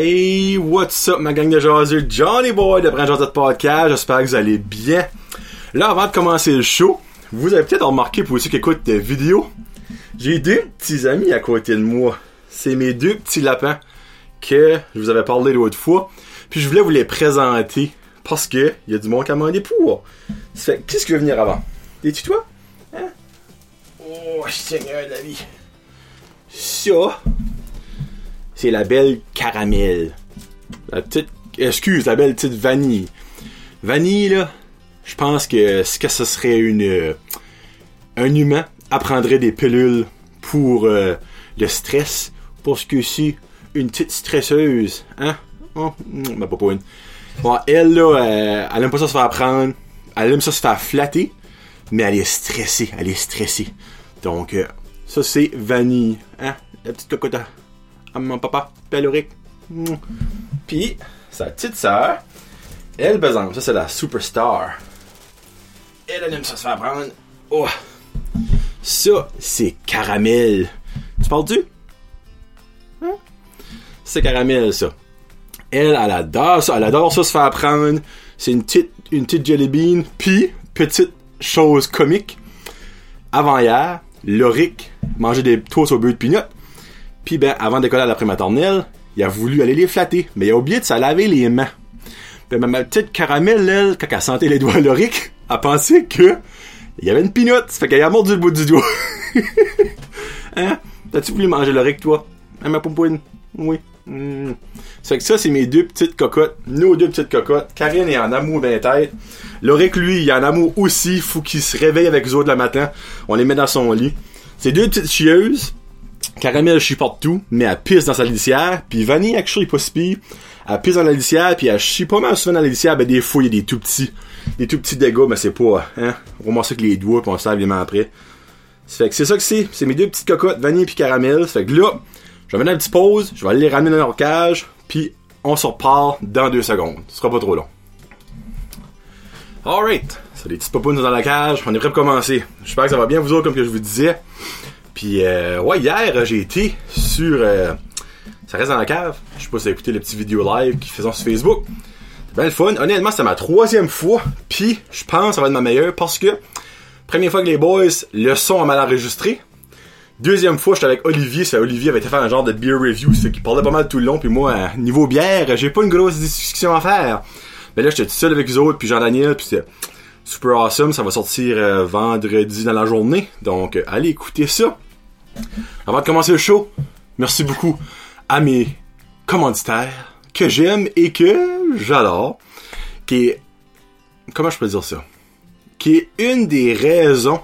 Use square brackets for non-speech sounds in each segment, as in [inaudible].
Hey, what's up ma gang de jaseux? Johnny Boy de Brand Podcast, j'espère que vous allez bien. Là, avant de commencer le show, vous avez peut-être remarqué pour ceux qui écoutent des vidéos, j'ai deux petits amis à côté de moi. C'est mes deux petits lapins que je vous avais parlé l'autre fois. Puis je voulais vous les présenter parce que il y a du monde qui a demandé pour. Ça fait, qu'est-ce qui veut venir avant? Es-tu toi? Hein? Oh, Seigneur de la vie. Ça, c'est la belle caramel. La petite, excuse, la belle petite vanille. Vanille, là, je pense que ce que ce serait une, euh, un humain apprendrait des pilules pour euh, le stress, parce que c'est une petite stresseuse, hein? Oh, mm, ma une. Bon, elle, là, euh, elle aime pas ça se faire prendre, elle aime ça se faire flatter, mais elle est stressée, elle est stressée. Donc, ça, c'est vanille, hein? La petite cocotte à mon papa. Mm. Puis, sa petite sœur, elle, exemple, ça, c'est la superstar. Elle, elle aime ça se faire prendre. Oh! Ça, c'est caramel. Tu parles-tu? Hein? C'est caramel, ça. Elle, elle adore ça. Elle adore ça se faire prendre. C'est une petite, une petite jelly bean. Puis, petite chose comique. Avant hier, Loric mangeait des toasts au beurre de pinot. Puis, ben, avant d'écoller à l'après maternelle, il a voulu aller les flatter. Mais il a oublié de se laver les mains. Ben, ma petite caramel, elle, quand elle sentait les doigts Loric, a pensé que il y avait une pinotte. Fait qu'elle a mordu le bout du doigt. [laughs] hein? T'as-tu voulu manger Loric, toi? Hein, ma pompoune? Oui. Ça fait que ça, c'est mes deux petites cocottes. Nos deux petites cocottes. Karine est en amour ben tête. Loric, lui, il est en amour aussi. Faut qu'il se réveille avec les autres le matin. On les met dans son lit. C'est deux petites chieuses. Caramel chie partout, mais elle pisse dans sa litière. Puis Vanille, actually, pas si pire. Elle pisse dans la litière, puis elle chie pas mal souvent dans la litière. Ben, des fois, il y a des tout petits, des tout petits dégâts, mais c'est pas, hein. On ça avec les doigts, puis on se lave les mains après. C'est ça que c'est. C'est mes deux petites cocottes, vanille puis caramel. Ça fait que là, je vais mettre une petite pause, je vais aller les ramener dans leur cage, puis on se repart dans deux secondes. Ce sera pas trop long. Alright. C'est des petites popounes dans la cage. On est prêt pour commencer. J'espère que ça va bien vous autres, comme que je vous disais. Puis, euh, ouais, hier, j'ai été sur... euh, ça reste dans la cave. Je sais pas si vous écouté les petites vidéos live qui faisaient sur Facebook. C'était bien le fun. Honnêtement, c'est ma troisième fois. Puis, je pense que ça va être ma meilleure parce que... Première fois que les boys, le son a mal enregistré. Deuxième fois, j'étais avec Olivier. C'est Olivier avait faire un genre de beer review. C'est qu'il parlait pas mal tout le long. Puis moi, euh, niveau bière, j'ai pas une grosse discussion à faire. Mais là, j'étais tout seul avec eux autres. Puis Jean-Daniel. Puis c'était super awesome. Ça va sortir euh, vendredi dans la journée. Donc, euh, allez écouter ça. Avant de commencer le show, merci beaucoup à mes commanditaires que j'aime et que j'adore. Qui est... Comment je peux dire ça? Qui est une des raisons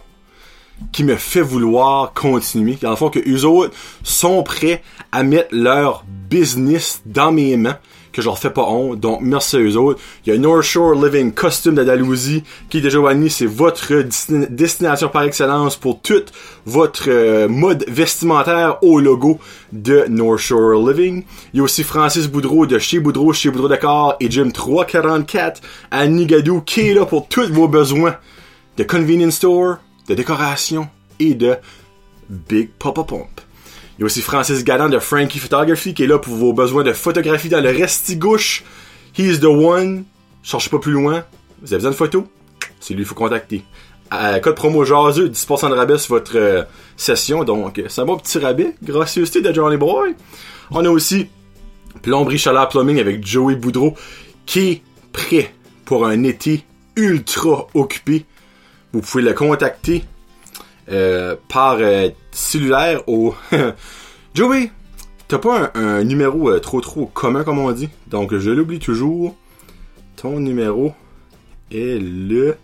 qui me fait vouloir continuer. Dans le fond, que eux autres sont prêts à mettre leur business dans mes mains, que je leur fais pas honte. Donc, merci à eux autres. Il y a North Shore Living Costume d'Andalousie, qui est déjà Wani, c'est votre destin- destination par excellence pour toute votre euh, mode vestimentaire au logo de North Shore Living. Il y a aussi Francis Boudreau de chez Boudreau, chez Boudreau Dakar et Jim 344 à Nigadou, qui est là pour tous vos besoins de convenience store, de décoration et de Big Papa Pump. Il y a aussi Francis Galland de Frankie Photography qui est là pour vos besoins de photographie dans le restigouche. He's the one. Cherchez pas plus loin. Vous avez besoin de photos? C'est lui qu'il faut contacter. Euh, code promo jaseux, 10% de rabais sur votre euh, session. Donc, euh, c'est un bon petit rabais. Gracieuseté de Johnny Boy. On a aussi Plomberie Chaleur Plumbing avec Joey Boudreau qui est prêt pour un été ultra occupé. Vous pouvez le contacter euh, par euh, cellulaire au [laughs] Joey. T'as pas un, numéro euh, trop trop commun comme on dit, donc je l'oublie toujours. Ton numéro est le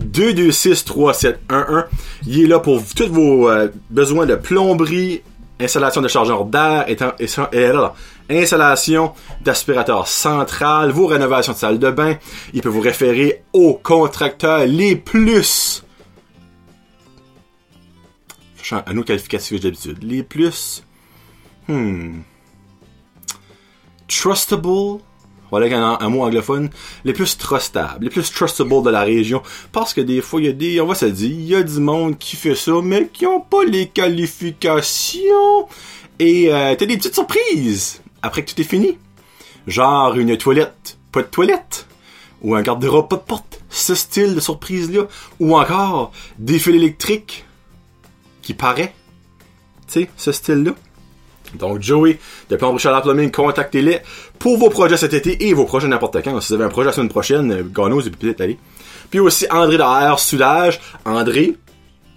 2263711. Il est là pour tous vos besoins de plomberie, installation de chargeur d'air, et là, installation d'aspirateur central, vos rénovations de salle de bain. Il peut vous référer aux contracteurs les plus un autre qualificatif d'habitude. Les plus. Hmm. Trustable. Voilà un, un mot anglophone. Les plus trustables. Les plus trustable de la région. Parce que des fois, il y a des. On va se dire, il y a du monde qui fait ça, mais qui ont pas les qualifications. Et euh, t'as des petites surprises. Après que tout est fini. Genre une toilette, pas de toilette. Ou un garde-robe, pas de porte. Ce style de surprise-là. Ou encore des fils électriques qui paraît. Tu sais, ce style-là. Donc, Joey, de Plan Richard Plumbing, contactez-les pour vos projets cet été et vos projets n'importe quand. Si vous avez un projet la semaine prochaine, euh, Gano, c'est peut-être aller. Puis aussi André de Air Soudage. André,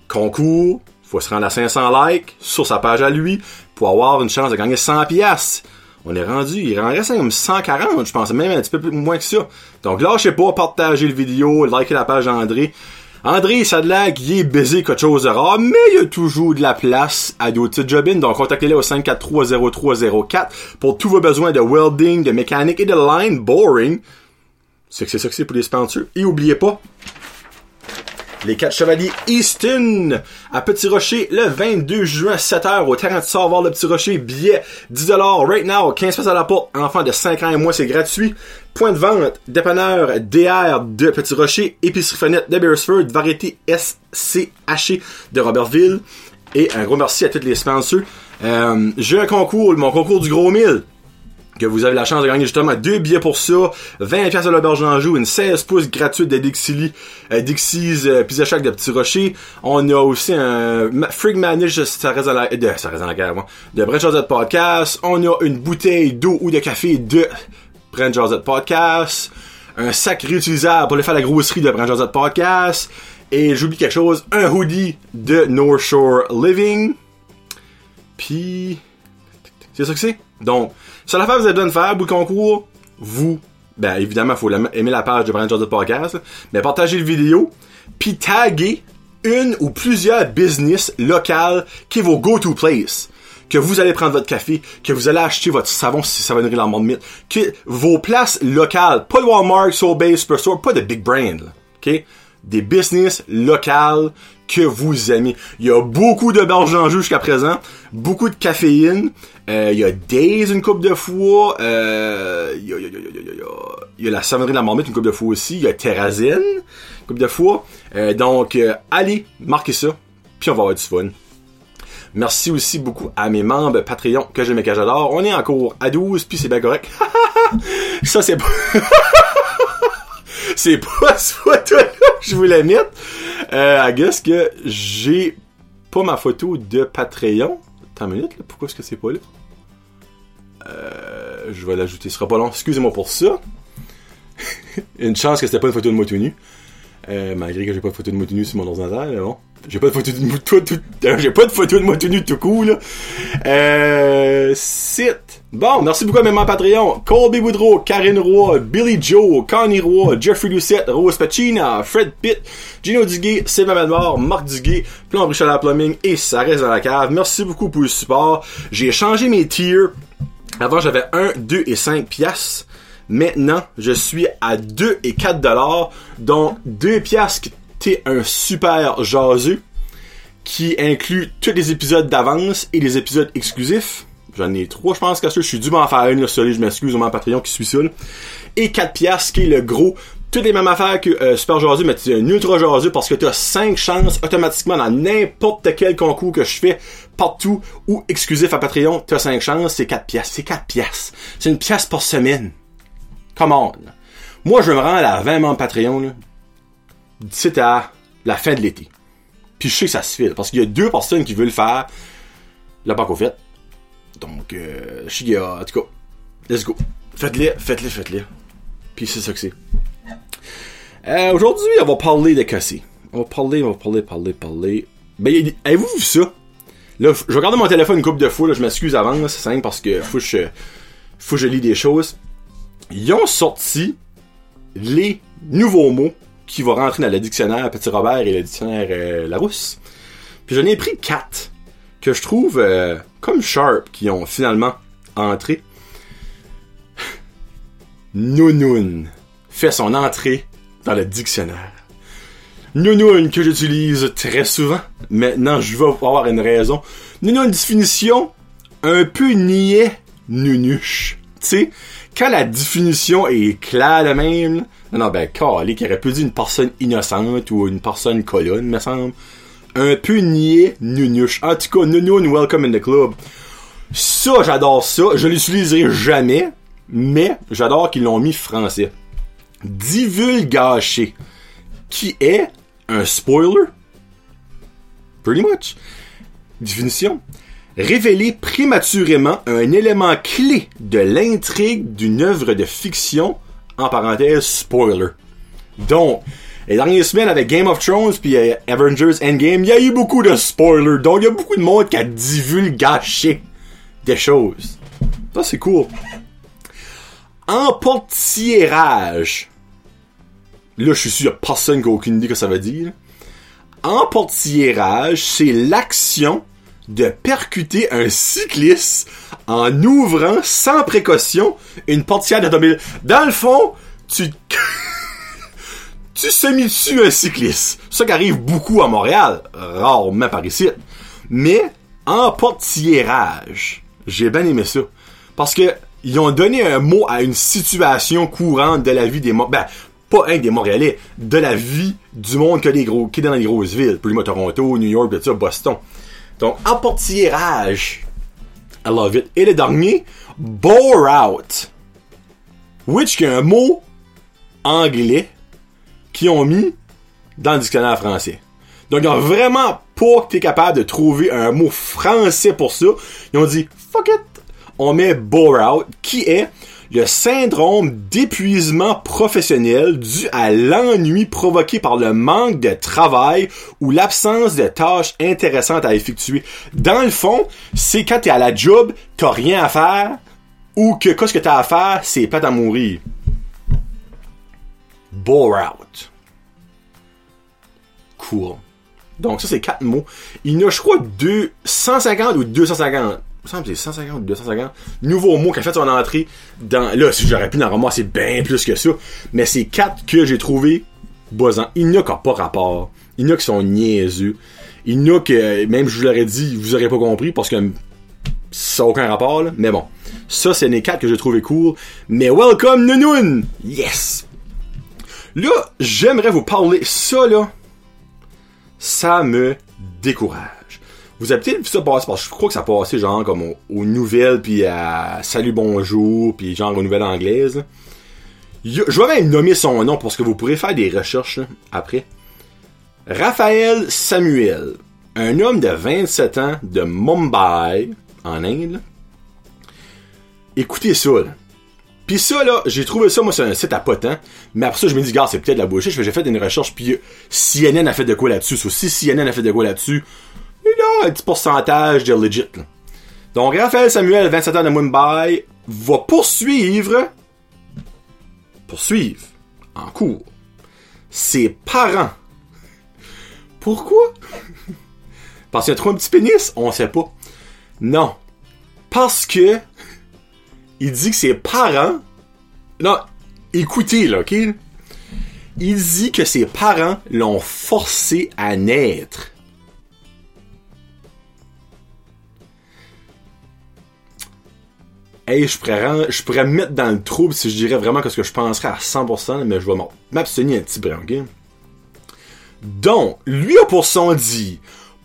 concours, faut se rendre à 500 likes sur sa page à lui pour avoir une chance de gagner 100 pièces. On est rendu, il en reste comme 140, je pense, même un petit peu moins que ça. Donc lâchez pas, partagez le vidéo, likez la page d'André. André, l'air qu'il est baisé quelque chose de rare, mais il y a toujours de la place à d'autres jobins. Donc, contactez-les au 543-0304 pour tous vos besoins de welding, de mécanique et de line boring. C'est que c'est ça que c'est pour les sponsors. Et oubliez pas, les 4 chevaliers Easton à Petit Rocher le 22 juin 7h au terrain de savoir le Petit Rocher. Billet 10$ right now, 15 à la porte. Enfant de 5 ans et moins, c'est gratuit. Point de vente, dépanneur DR de Petit Rocher, épicerie fenêtre de Beresford, variété SCH de Robertville. Et un gros merci à tous les sponsors. Euh, j'ai un concours, mon concours du gros mille que vous avez la chance de gagner justement deux billets pour ça, 20 pièces à l'auberge d'Anjou, une 16 pouces gratuite de Dixie, euh, Dixie's euh, Pizza Shack de Petit Rocher. On a aussi un Frig Manage, ça reste dans la, de, ça reste dans la guerre, moi, de Brent Podcast. On a une bouteille d'eau ou de café de Brent Josette Podcast. Un sac réutilisable pour aller faire la grosserie de Brent Josette Podcast. Et j'oublie quelque chose, un hoodie de North Shore Living. Puis, c'est ça que c'est? Donc, ça la fait vous êtes de faire, bout concours, vous, ben évidemment, faut aimer la page de Brand de Podcast, mais partagez le vidéo, puis taguez une ou plusieurs business locales qui est vos go-to place. Que vous allez prendre votre café, que vous allez acheter votre savon si ça va nourrir la mythe, que vos places locales, pas de Walmart, Soulbase, Superstore, pas de big brand, ok? Des business locales que vous aimez. Il y a beaucoup de berges en jeu jusqu'à présent, beaucoup de caféine, euh, il y a Days une coupe de fois, euh, il y, a, y, a, y, a, la savonnerie de la marmite une coupe de fois aussi, il y a Terrazine une coupe de fois. Euh, donc, allez, marquez ça, puis on va avoir du fun. Merci aussi beaucoup à mes membres Patreon que j'aime et que j'adore. On est en cours à 12, puis c'est bien correct. [laughs] ça, c'est pas... [laughs] c'est pas ce photo-là que je voulais mettre. Euh, I que j'ai pas ma photo de Patreon. Attends une minute, là. pourquoi est-ce que c'est pas là? Euh, je vais l'ajouter, ce sera pas long. Excusez-moi pour ça. [laughs] Une chance que c'était pas une photo de moi tout nu. Euh, malgré que j'ai pas de photo de moi nu sur mon ordinateur, mais bon. J'ai pas de photo de moi tout, tout, j'ai pas de photo de moi tout nu tout cool, là. Euh, site. Bon, merci beaucoup à mes Patreon. Colby Woodrow, Karine Roy, Billy Joe, Connie Roy, Jeffrey Lucette, Rose Pacina, Fred Pitt, Gino Duguay, Sylvain Madmore, Marc Duguay, Plan Brichel Plumbing et ça reste dans la cave. Merci beaucoup pour le support. J'ai changé mes tiers. Avant, j'avais 1, 2 et 5 piastres. Maintenant, je suis à 2 et 4 dollars. Donc, 2 piastres t'es un super jaseux qui inclut tous les épisodes d'avance et les épisodes exclusifs. J'en ai trois, je pense, que je suis dû m'en faire une, là, je m'excuse, au mon Patreon qui ça, Et 4 piastres, qui est le gros. Toutes les mêmes affaires que euh, Super Jaseux, mais tu es un ultra jaseux parce que tu as 5 chances automatiquement dans n'importe quel concours que je fais, partout, ou exclusif à Patreon, tu as 5 chances, c'est 4 piastres. C'est 4 piastres. C'est une pièce par semaine. Come on. Moi, je me rends à la 20 membres Patreon, d'ici à la fin de l'été. Puis je sais que ça se fait, parce qu'il y a deux personnes qui veulent le faire. Là, pas qu'au fait. Donc, euh, je suis en tout cas, let's go. Faites-le, faites-le, faites-le. Puis c'est ça que c'est. Euh, Aujourd'hui, on va parler de casser. On va parler, on va parler, parler, parler. Ben, avez-vous vu ça? Là, je regarde mon téléphone une couple de fois, là, je m'excuse avant, c'est simple parce que faut faut que je lis des choses. Ils ont sorti les nouveaux mots qui vont rentrer dans le dictionnaire Petit Robert et le dictionnaire euh, Larousse. Puis j'en ai pris quatre que je trouve euh, comme sharp qui ont finalement entré. Nounoun fait son entrée dans le dictionnaire. Nounoun que j'utilise très souvent. Maintenant, je vais avoir une raison. Nounoun définition un peu niais nunuche. Tu sais, quand la définition est claire de même, non, ben, calé, qui aurait pu dire une personne innocente ou une personne colonne, me semble. Un peu nunuche. En tout cas, Nounoun, welcome in the club. Ça, j'adore ça. Je l'utiliserai jamais. mais j'adore qu'ils l'ont mis français. Divulgaché, qui est un spoiler? Pretty much. Définition. Révéler prématurément un élément clé de l'intrigue d'une œuvre de fiction, en parenthèse, spoiler. Donc, les dernières semaines avec Game of Thrones puis euh, Avengers Endgame, il y a eu beaucoup de spoilers. Donc, il y a beaucoup de monde qui a divulgaché des choses. Ça, c'est cool. Emportiérage. Là, je suis sûr, qu'il y a personne qui a aucune idée que ça veut dire. Emportiérage, c'est l'action de percuter un cycliste en ouvrant sans précaution une portière d'automobile. Dans le fond, tu... [laughs] tu semi-tues un cycliste. Ça qui arrive beaucoup à Montréal, rarement par ici. Mais emportiérage, j'ai bien aimé ça. Parce que ils ont donné un mot à une situation courante de la vie des ben pas un des Montréalais, de la vie du monde que des gros, qui est dans les grosses villes, plus Toronto, New York, Boston. Donc emportiérage, I love it. Et le dernier, bore out, which qui est un mot anglais qui ont mis dans le dictionnaire français. Donc, ils ont vraiment pas été capable de trouver un mot français pour ça. Ils ont dit, fuck it, on met bore out, qui est le syndrome d'épuisement professionnel dû à l'ennui provoqué par le manque de travail ou l'absence de tâches intéressantes à effectuer. Dans le fond, c'est quand t'es à la job, t'as rien à faire, ou que ce que t'as à faire, c'est pas à mourir. Bore out. Cool. Donc ça, c'est quatre mots. Il y a, je crois, 250 ou 250 me c'est 150 ou 250 nouveaux mots qui a fait son entrée dans, là, si j'aurais pu en ramasser bien plus que ça, mais c'est quatre que j'ai trouvé boisant. Il n'y a qu'à pas rapport. Il y en a qui sont niaiseux. Il y en a que, même je vous l'aurais dit, vous aurez pas compris parce que ça n'a aucun rapport, là. Mais bon. Ça, c'est les quatre que j'ai trouvé cool. Mais welcome, Nounoun! Yes! Là, j'aimerais vous parler. Ça, là, ça me décourage. Vous avez peut-être vu ça passer, parce que je crois que ça passait genre comme aux, nouvelles, puis à Salut Bonjour, puis genre aux nouvelles anglaises. Je vais même nommer son nom parce que vous pourrez faire des recherches après. Raphaël Samuel, un homme de 27 ans de Mumbai, en Inde. Écoutez ça, là. Puis ça, là, j'ai trouvé ça, moi, c'est un site à potent. Mais après ça, je me dis, gars, c'est peut-être la bullshit. J'ai fait une recherche, puis CNN a fait de quoi là-dessus. si CNN a fait de quoi là-dessus, il a un petit pourcentage de legit. Donc, Raphaël Samuel, 27 ans de Mumbai, va poursuivre, poursuivre, en cours, ses parents. Pourquoi? Parce qu'il a trop un petit pénis? On sait pas. Non. Parce que, il dit que ses parents, non, écoutez, là, ok? Il dit que ses parents l'ont forcé à naître. Hey, je pourrais, je pourrais me mettre dans le trouble si je dirais vraiment ce que je penserais à 100%, mais je vais m'abstenir un petit peu, ok? Donc, lui a pour son dit,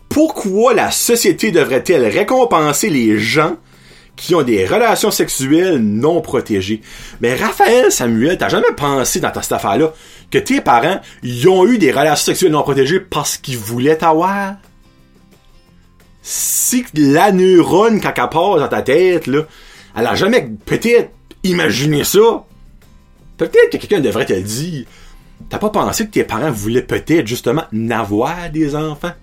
pourquoi la société devrait-elle récompenser les gens qui ont des relations sexuelles non protégées? Mais Raphaël Samuel, t'as jamais pensé dans ta cette affaire-là que tes parents, ils ont eu des relations sexuelles non protégées parce qu'ils voulaient t'avoir? Si la neurone, quand elle dans ta tête, là, elle a jamais peut-être imaginé ça. Peut-être que quelqu'un devrait te dire. T'as pas pensé que tes parents voulaient peut-être justement n'avoir des enfants?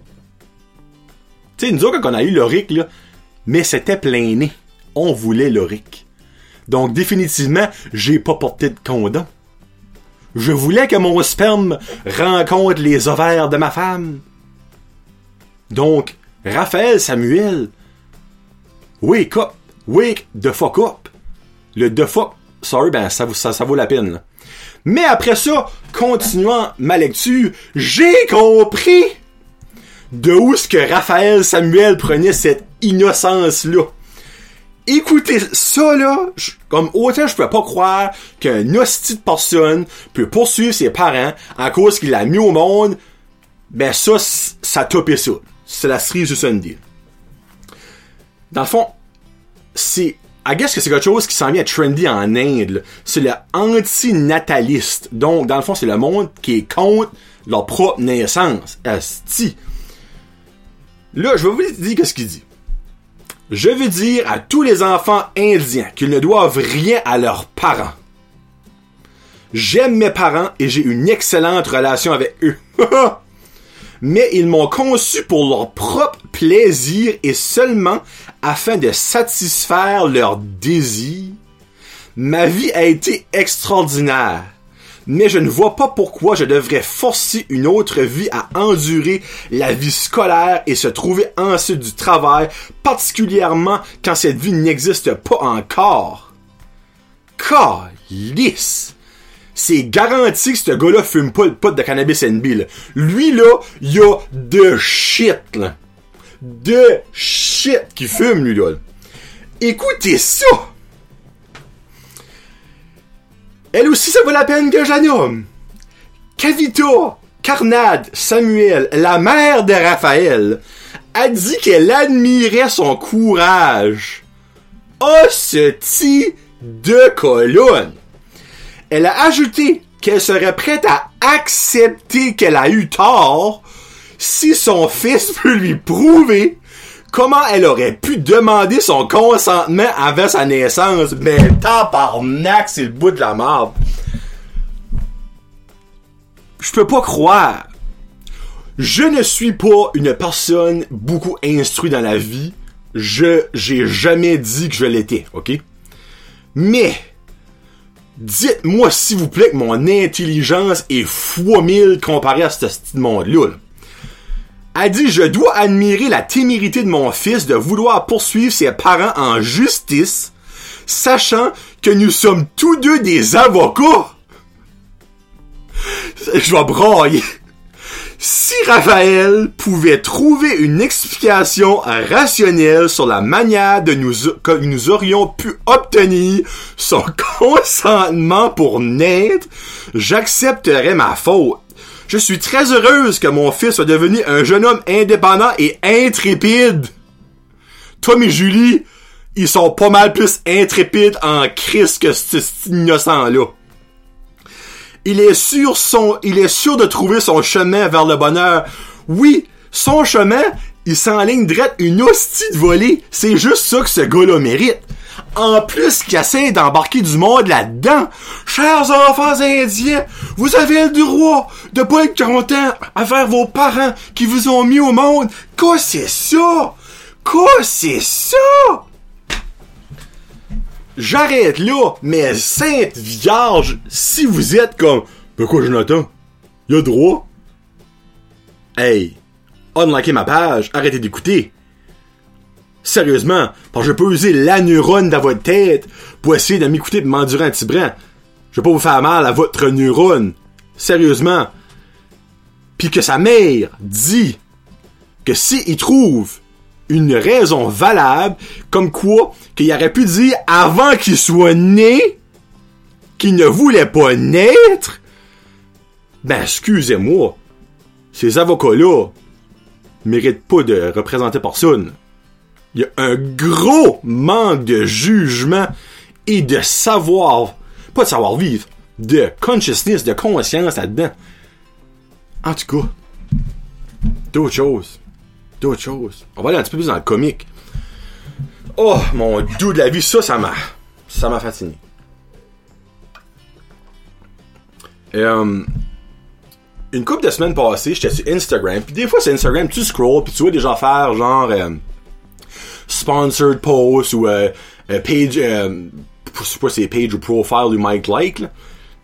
Tu sais, nous autres, quand on a eu l'oric, là, mais c'était plein nez. On voulait l'oric. Donc, définitivement, j'ai pas porté de condom. Je voulais que mon sperme rencontre les ovaires de ma femme. Donc, Raphaël Samuel, wake up! Wake the fuck up. Le the fuck, sorry, ben ça, vaut la peine. Mais après ça, continuant ma lecture, j'ai compris de où ce que Raphaël Samuel prenait cette innocence-là. Écoutez ça là, comme autant je peux pas croire qu'un hostie de personne peut poursuivre ses parents à cause qu'il a mis au monde, ben ça, ça topé ça. C'est la cerise du Sunday. Dans le fond, c'est I guess que c'est quelque chose qui s'en vient trendy en Inde. C'est le antinataliste. Donc, dans le fond, c'est le monde qui est contre leur propre naissance. Asti. Là, je vais vous dire ce qu'il dit. Je veux dire à tous les enfants indiens qu'ils ne doivent rien à leurs parents. J'aime mes parents et j'ai une excellente relation avec eux. [laughs] Mais ils m'ont conçu pour leur propre plaisir et seulement afin de satisfaire leurs désirs. Ma vie a été extraordinaire mais je ne vois pas pourquoi je devrais forcer une autre vie à endurer la vie scolaire et se trouver ensuite du travail, particulièrement quand cette vie n'existe pas encore. Calice! C'est garanti que ce gars-là fume pas le pot de cannabis NB, Lui, là, il a de shit, là. De shit qui fume, lui, là. Écoutez ça! Elle aussi, ça vaut la peine que je nomme. Carnade Samuel, la mère de Raphaël, a dit qu'elle admirait son courage. Hostie de colonne. Elle a ajouté qu'elle serait prête à accepter qu'elle a eu tort si son fils [laughs] peut lui prouver comment elle aurait pu demander son consentement avant sa naissance? Mais tabarnak, c'est le bout de la marde. Je peux pas croire. Je ne suis pas une personne beaucoup instruite dans la vie. Je, j'ai jamais dit que je l'étais, ok? Mais, dites-moi s'il vous plaît que mon intelligence est fois mille comparée à ce petit monde-là. là a dit Je dois admirer la témérité de mon fils de vouloir poursuivre ses parents en justice, sachant que nous sommes tous deux des avocats. Je vais brailler. Si Raphaël pouvait trouver une explication rationnelle sur la manière de nous, que nous aurions pu obtenir son [laughs] consentement pour naître, j'accepterais ma faute. Je suis très heureuse que mon fils soit devenu un jeune homme indépendant et intrépide. Tom et Julie, ils sont pas mal plus intrépides en crise que cet innocent-là. Il est sûr son, il est sûr de trouver son chemin vers le bonheur. Oui, son chemin, il s'enligne direct une hostie de volée. C'est juste ça que ce gars-là mérite en plus qui essaie d'embarquer du monde là-dedans. Chers enfants indiens, vous avez le droit de pas être content envers vos parents qui vous ont mis au monde. Quoi c'est ça? Quoi c'est ça? J'arrête là, mais Sainte Vierge, si vous êtes comme, pourquoi Jonathan? Il a droit? Hey, unlikez ma page, arrêtez d'écouter. Sérieusement, parce que je peux user la neurone dans votre tête pour essayer de m'écouter et m'endurer un. Je vais pas vous faire mal à votre neurone. Sérieusement. Puis que sa mère dit que s'il trouve une raison valable, comme quoi qu'il aurait pu dire avant qu'il soit né, qu'il ne voulait pas naître, ben excusez-moi, ces avocats-là méritent pas de représenter personne il y a un gros manque de jugement et de savoir, pas de savoir vivre, de consciousness, de conscience là-dedans. En tout cas, d'autres choses. D'autres choses. On va aller un petit peu plus dans le comique. Oh, mon doux de la vie, ça, ça m'a, ça m'a fasciné. Euh, une couple de semaines passées, j'étais sur Instagram, puis des fois c'est Instagram, tu scrolls, puis tu vois des gens faire genre euh, sponsored post ou euh, page, je sais pas si c'est page ou profile du Mike Like.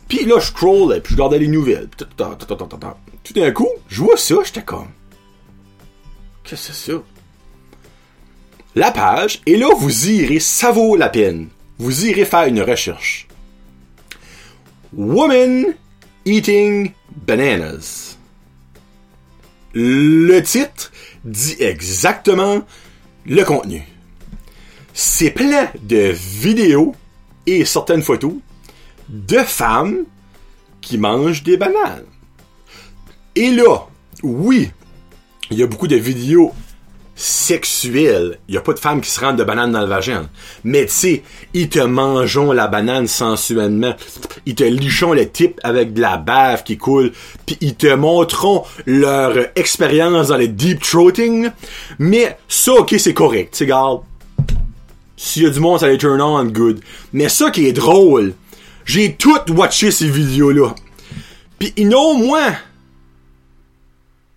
Puis là, je scroll, puis je regardais les nouvelles. Tout d'un coup, je vois ça, j'étais comme. La page, et là, vous irez, ça vaut la peine. Vous irez faire une recherche. Woman eating bananas. Le titre dit exactement le contenu. C'est plein de vidéos et certaines photos de femmes qui mangent des bananes. Et là, oui, il y a beaucoup de vidéos sexuel. Y a pas de femme qui se rentre de banane dans le vagin. Mais tu sais, ils te mangeons la banane sensuellement. Ils te lichons le type avec de la bave qui coule. Puis ils te montreront leur expérience dans le deep throating. Mais ça, ok, c'est correct. Tu garde. S'il y a du monde, ça les turn on, good. Mais ça qui est drôle, j'ai tout watché ces vidéos-là. Puis ils ont au moins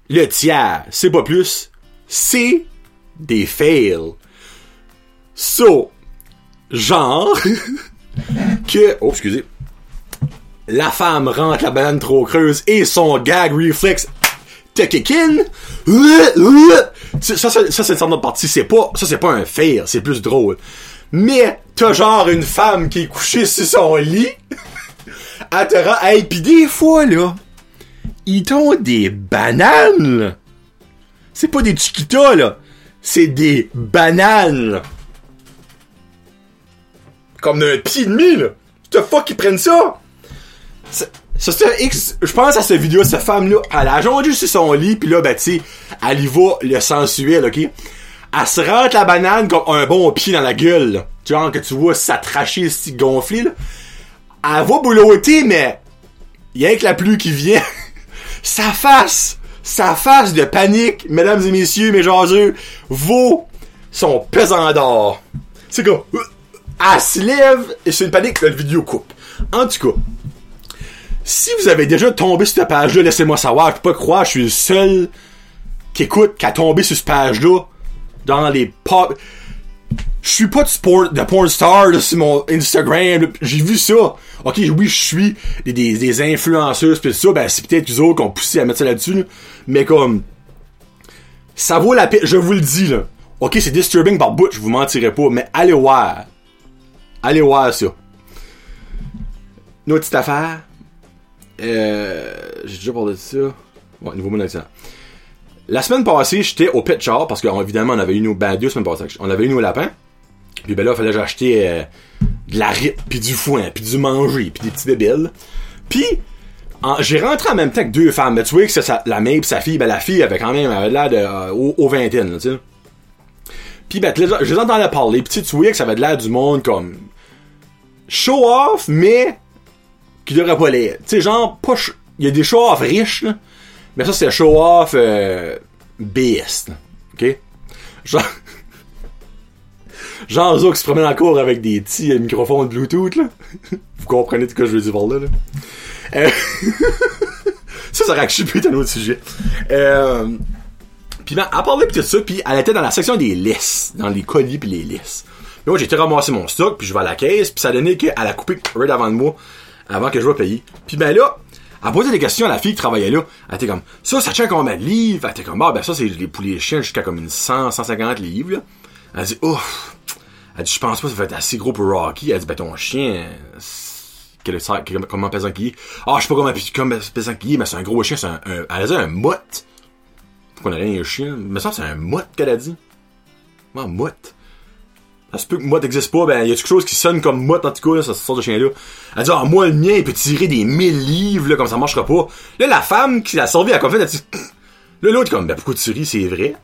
le tiers, c'est pas plus, c'est des fails. So, genre, [laughs] que, oh, excusez, la femme rentre la banane trop creuse et son gag reflex te kick in. Ça, ça, c'est une de partie. C'est pas, ça c'est pas un fail, c'est plus drôle. Mais, t'as genre une femme qui est couchée sur son lit. [laughs] Elle te rend, hey, pis des fois, là, ils t'ont des bananes, C'est pas des chiquitas, là c'est des bananes. Comme d'un pied et demi, là. The fuck, ils prennent ça? Ça, je pense à cette vidéo, cette femme-là, elle a jondu sur son lit, pis là, ben, tu elle y va le sensuel, ok? Elle se rentre la banane comme un bon pied dans la gueule, là. Genre que tu vois ça tracher, si gonflé, là. Elle va boulotter, mais, y'a que la pluie qui vient. [laughs] sa face! sa face de panique, mesdames et messieurs, mes jaseux, vaut son pesant d'or. C'est quoi? Elle se lève et c'est une panique que la vidéo coupe. En tout cas, si vous avez déjà tombé sur cette page-là, laissez-moi savoir. Je peux pas croire, je suis le seul qui écoute, qui a tombé sur cette page-là dans les pop. Je suis pas de sport, de porn star sur mon Instagram. J'ai vu ça. Ok, oui, je suis des, des, influenceuses pis ça. Ben, c'est peut-être les autres qui ont poussé à mettre ça là-dessus. Mais comme, ça vaut la peine. Je vous le dis là. Ok, c'est disturbing par bout, je vous mentirai pas. Mais allez voir. Allez voir ça. Une autre petite affaire. Euh, j'ai déjà parlé de ça. Ouais, nouveau mon accident. La semaine passée, j'étais au Pet Shop parce qu'évidemment, on avait eu nos ben, deux semaines passées. On avait eu nos lapins. Puis ben là, il fallait que j'achetais euh, de la rip, puis du foin, puis du manger, puis des petits bébés. Puis j'ai rentré en même temps que deux femmes. Mais tu vois que la mère pis sa fille, ben la fille avait quand même l'air de euh, au, au vingtaine, tu sais. Puis ben, je les entendais parler, pis tu vois que ça avait l'air du monde comme show off, mais qui devrait pas l'être. Tu sais, genre il y a des show off riches, là, mais ça c'est show off euh, BS, ok? Genre [laughs] Genre eux qui se promènent en cours avec des petits microphones Bluetooth, là. [laughs] Vous comprenez ce que je veux dire par là, là. Euh, [laughs] ça, ça aurait pu un autre sujet. Euh... Puis ben, elle parlait pis tout ça, puis elle était dans la section des listes, dans les colis puis les listes. Moi, j'ai été ramasser mon stock, puis je vais à la caisse, puis ça donnait qu'elle a coupé right avant de moi, avant que je vais payer. Puis ben là, elle posait des questions à la fille qui travaillait là. Elle était comme, ça, ça tient combien de livres? Elle était comme, ah, ben ça, c'est les poulets chiens jusqu'à comme une 100, 150 livres, là. Elle dit, ouf. Elle dit, je pense pas que ça va être assez gros pour Rocky. Elle dit, ben ton chien, quel est, comment pesant qu'il est. Ah, je sais pas comment, comment pesant qu'il est, mais c'est un gros chien, c'est un, un, elle dit un motte. Pourquoi on a rien un chien? Mais ça, c'est un motte qu'elle a dit. Ah, motte. Ça se peut que motte n'existe pas, ben, y a quelque chose qui sonne comme motte, en tout cas, ça sort de chien-là? Elle dit, ah, moi, le mien, il peut tirer des mille livres, là, comme ça marchera pas. Là, la femme qui l'a servi à fait, elle dit, [clears throat] là, l'autre, comme, ben, pourquoi tu ris, c'est vrai?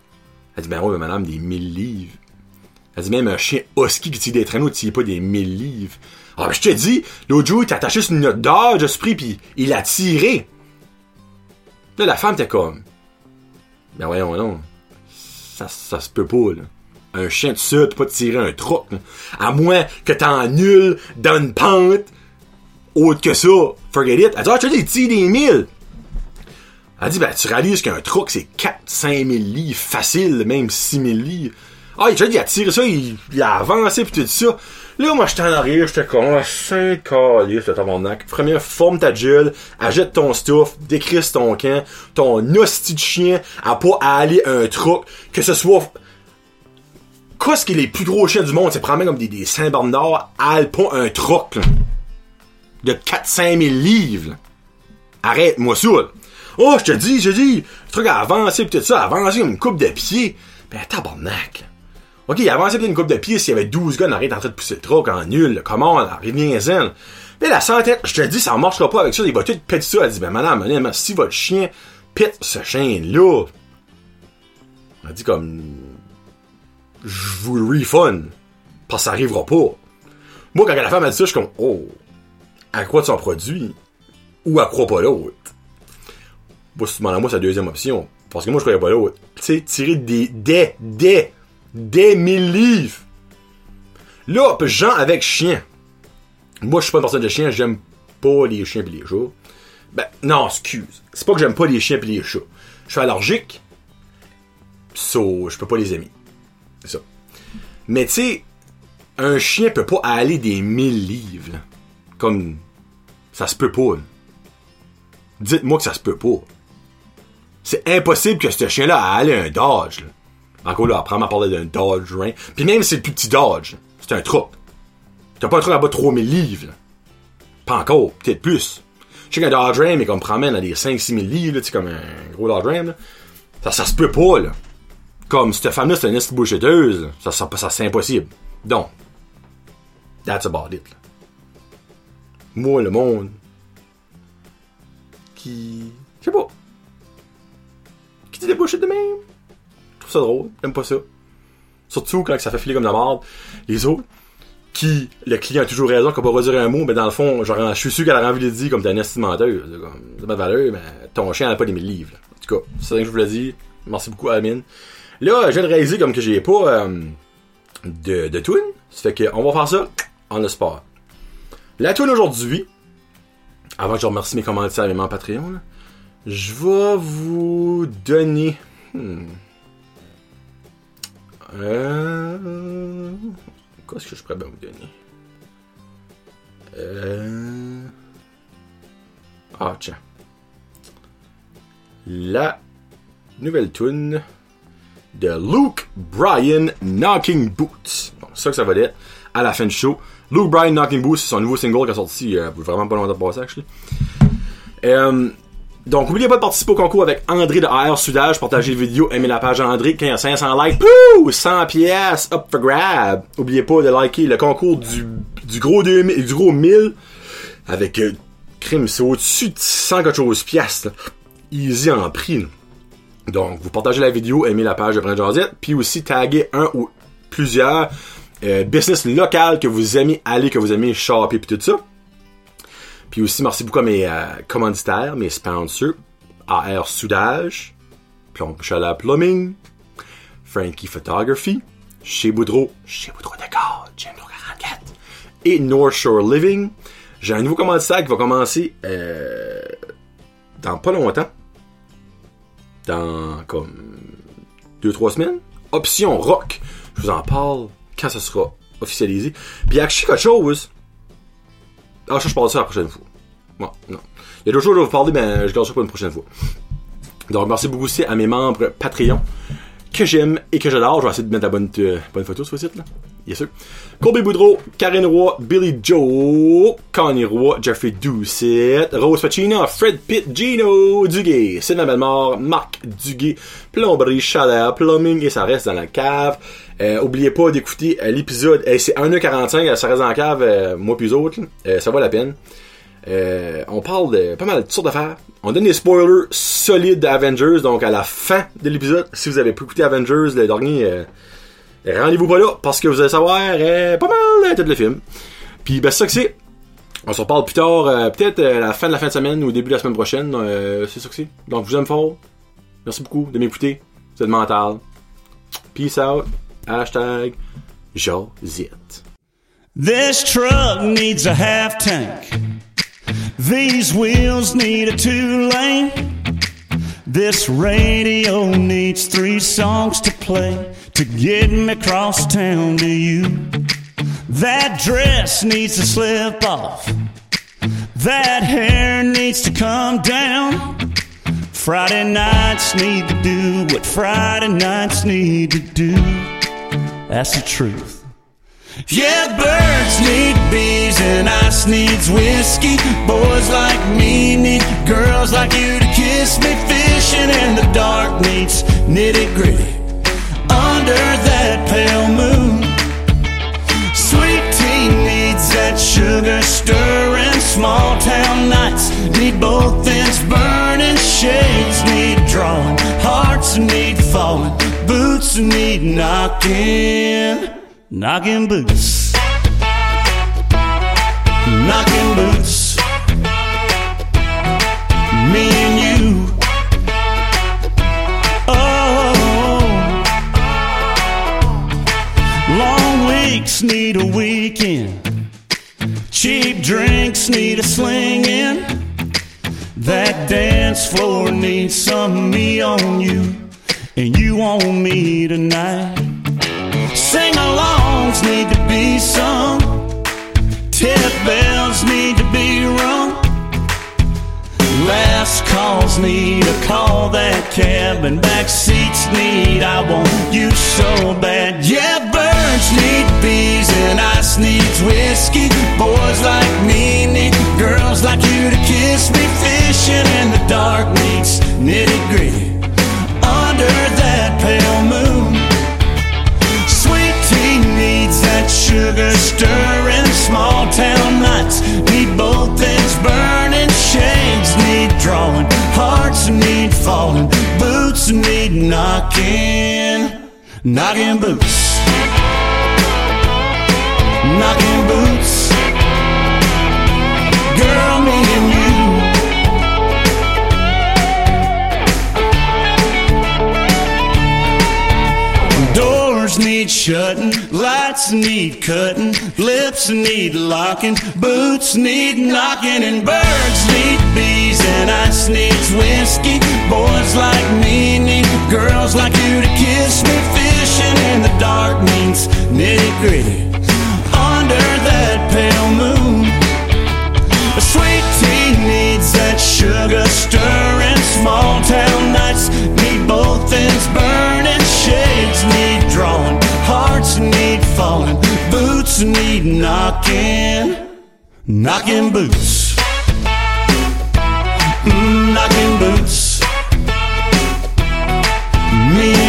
Elle dit, ben, ouais, madame, des mille livres. Elle dit, même un chien husky qui tire des traîneaux, tire pas des mille livres. Ah, je te dis, l'autre jour, il t'a attaché sur une note d'or, suis pris, pis il a tiré. Là, la femme était comme. Ben voyons, non. Ça, ça se peut pas, là. Un chien de ça peut pas tirer un truc, À moins que t'en nul dans une pente. Autre que ça. Forget it. Elle dit, ah, dis, il tire des mille. Elle dit, ben, tu réalises qu'un truc, c'est 4-5 000 livres facile, même 6 000 livres. Ah, il, il a tiré ça, il, a avancé pis tout ça. Là, moi, j'étais en arrière, j'étais comme, ah, c'est calice, le tabarnak. Premier, forme ta gueule, achète ton stuff, décrisse ton camp, ton hostie de chien, à pas aller un truc, que ce soit, qu'est-ce qui est les plus gros chiens du monde, c'est probablement comme des, des Saint-Bernard, à pas un truc, là, de 4-5 000 livres, Arrête-moi ça, Oh, je te dis, je te dis, le truc a avancé pis tout ça, a avancé comme une coupe de pied. Ben, tabarnak. Ok, il avancé une coupe de pieds s'il y avait 12 gars en arrêt en train de pousser le truc en nul. Comment, rien Mais la santé, je te dis, ça marchera pas avec ça. Il va tout péter ça. Elle dit, ben madame, madame, si votre chien pète ce chien-là, elle dit comme, je vous refund. Parce que ça arrivera pas. Moi, quand la femme a dit ça, je suis comme, oh, à quoi son produit? Ou à quoi pas l'autre? Moi, si tu moi, c'est la deuxième option. Parce que moi, je croyais pas l'autre. Tu sais, tirer des, des, des, des mille livres. Là, gens avec chien. Moi, je suis pas une personne de chien, j'aime pas les chiens pis les chats. Ben, non, excuse. C'est pas que j'aime pas les chiens pis les chats. Je suis allergique. So, je peux pas les aimer. C'est ça. Mais tu sais, un chien peut pas aller des mille livres. là. Comme, ça se peut pas. Dites-moi que ça se peut pas. C'est impossible que ce chien-là aille un Dodge. Là. Encore là, après, on parler d'un Dodge Ram. Puis même si c'est le plus petit Dodge, c'est un truck. T'as pas un truck là-bas de 3000 livres. Pas encore, peut-être plus. Je sais qu'un Dodge Ram, mais qu'on me promène à des 5-6 000 livres, là, comme un gros Dodge Ram. Ça, ça se peut pas, là. Comme cette femme-là, c'est une bullshiteuse, ça, ça, c'est impossible. Donc, that's about it. là. Moi, le monde, qui, je sais pas, qui dit des bullshit de même, je trouve ça drôle, j'aime pas ça. Surtout quand ça fait filer comme la merde. Les autres, qui, le client a toujours raison, qu'on peut redire un mot, mais dans le fond, genre, je suis sûr qu'elle a envie de dire comme t'es un esti menteuse. C'est pas de valeur, mais ton chien n'a pas des mille livres. là. En tout cas, c'est ça que je vous l'ai dit. Merci beaucoup, Amine. Là, je viens de réaliser comme que j'ai pas euh, de, de tune. Ça fait que on va faire ça en spot. La tune aujourd'hui, avant que je remercie mes commentaires et mes membres Patreon, je vais vous donner. Hmm. Euh... Qu'est-ce que je pourrais bien vous donner? Euh... Ah, tiens. La nouvelle tune de Luke Bryan Knocking Boots. Bon, c'est ça que ça va être à la fin du show. Luke Bryan Knocking Boots, c'est son nouveau single qui est sorti euh, vraiment pas longtemps de passer, actually. Euh, donc, n'oubliez pas de participer au concours avec André de AR Sudage. Partagez la vidéo, aimez la page André. Quand y a 500 likes, pouh, 100 pièces up for grab. N'oubliez pas de liker le concours du, du gros 2000, du gros 1000 avec euh, crime, c'est au-dessus de 100 quelque chose là. Easy en prix. Donc, vous partagez la vidéo, aimez la page de Brand Jazette, puis aussi taguez un ou plusieurs euh, business locales que vous aimez aller, que vous aimez shopper, puis tout ça. Puis aussi, merci beaucoup à mes euh, commanditaires, mes sponsors. AR Soudage, Plomb Chalet Plumbing, Frankie Photography, Chez Boudreau, Chez Boudreau Décor, Jim 44, et North Shore Living. J'ai un nouveau commanditaire qui va commencer euh, dans pas longtemps. Dans comme 2-3 semaines. Option Rock. Je vous en parle quand ça sera officialisé. Puis actually quelque chose. Ah, ça, je parle de ça la prochaine fois. Bon, non. Il y a d'autres choses à vous parler, mais je garde ça pour une prochaine fois. Donc, merci beaucoup aussi à mes membres Patreon que j'aime et que j'adore. Je vais essayer de mettre la bonne, euh, bonne photo sur le site, là. Bien sûr. Colby Boudreau, Karen Roy, Billy Joe, Connie Roy, Jeffrey Doucette, Rose Pacino, Fred Pitt, Gino Duguay, Sylvain Belmore, Marc Duguay, Plomberie, Chaleur, Plumbing et ça reste dans la cave. Euh, oubliez pas d'écouter euh, l'épisode, euh, c'est 1h45, ça reste dans la cave, euh, moi eux autres. Euh, ça vaut la peine. Euh, on parle de pas mal de sortes d'affaires. On donne des spoilers solides d'Avengers, donc à la fin de l'épisode, si vous avez pas écouté Avengers, le dernier, euh, rendez-vous pas là, parce que vous allez savoir euh, pas mal euh, tout le film. Puis ben c'est ça que c'est. On se reparle plus tard, euh, peut-être à la fin de la fin de semaine ou au début de la semaine prochaine. c'est ça que c'est. Donc vous aime fort. Merci beaucoup de m'écouter. Vous êtes mental. Peace out. Hashtag Josette. This truck needs a half tank. These wheels need a two lane. This radio needs three songs to play to get me across town to you. That dress needs to slip off. That hair needs to come down. Friday nights need to do what Friday nights need to do. That's the truth. Yeah, birds need bees and ice needs whiskey. Boys like me need girls like you to kiss me. Fishing in the dark needs nitty gritty. Under that pale moon, sweet tea needs that sugar stirring. Small town nights need both ends burning. Shades need drawing, hearts need falling, boots need knocking, knocking boots, knocking boots. Me and weeks need a weekend. Cheap drinks need a slinging. That dance floor needs some me on you, and you on me tonight. Sing alongs need to be sung, tip bells need to be rung. Last calls need a call that cab, and back seats need I want you so bad. Yeah, birds need bees, and ice needs whiskey. Boys like me need girls like you to kiss me. Fishing in the dark needs nitty gritty under that pale moon. Sweet tea needs that sugar stirring. Small town nights need both ends burning. Drawing. Hearts need falling. Boots need knocking. Knocking boots. Knocking boots. Need shutting, lights need cutting, lips need locking, boots need knocking, and birds need bees, and ice needs whiskey. Boys like me need girls like you to kiss me. Fishing in the dark means nitty gritty under that pale moon. A sweet tea needs that sugar stirring. Small town nights need both ends burning. Need knocking. Knocking boots. Mm, knocking boots. Me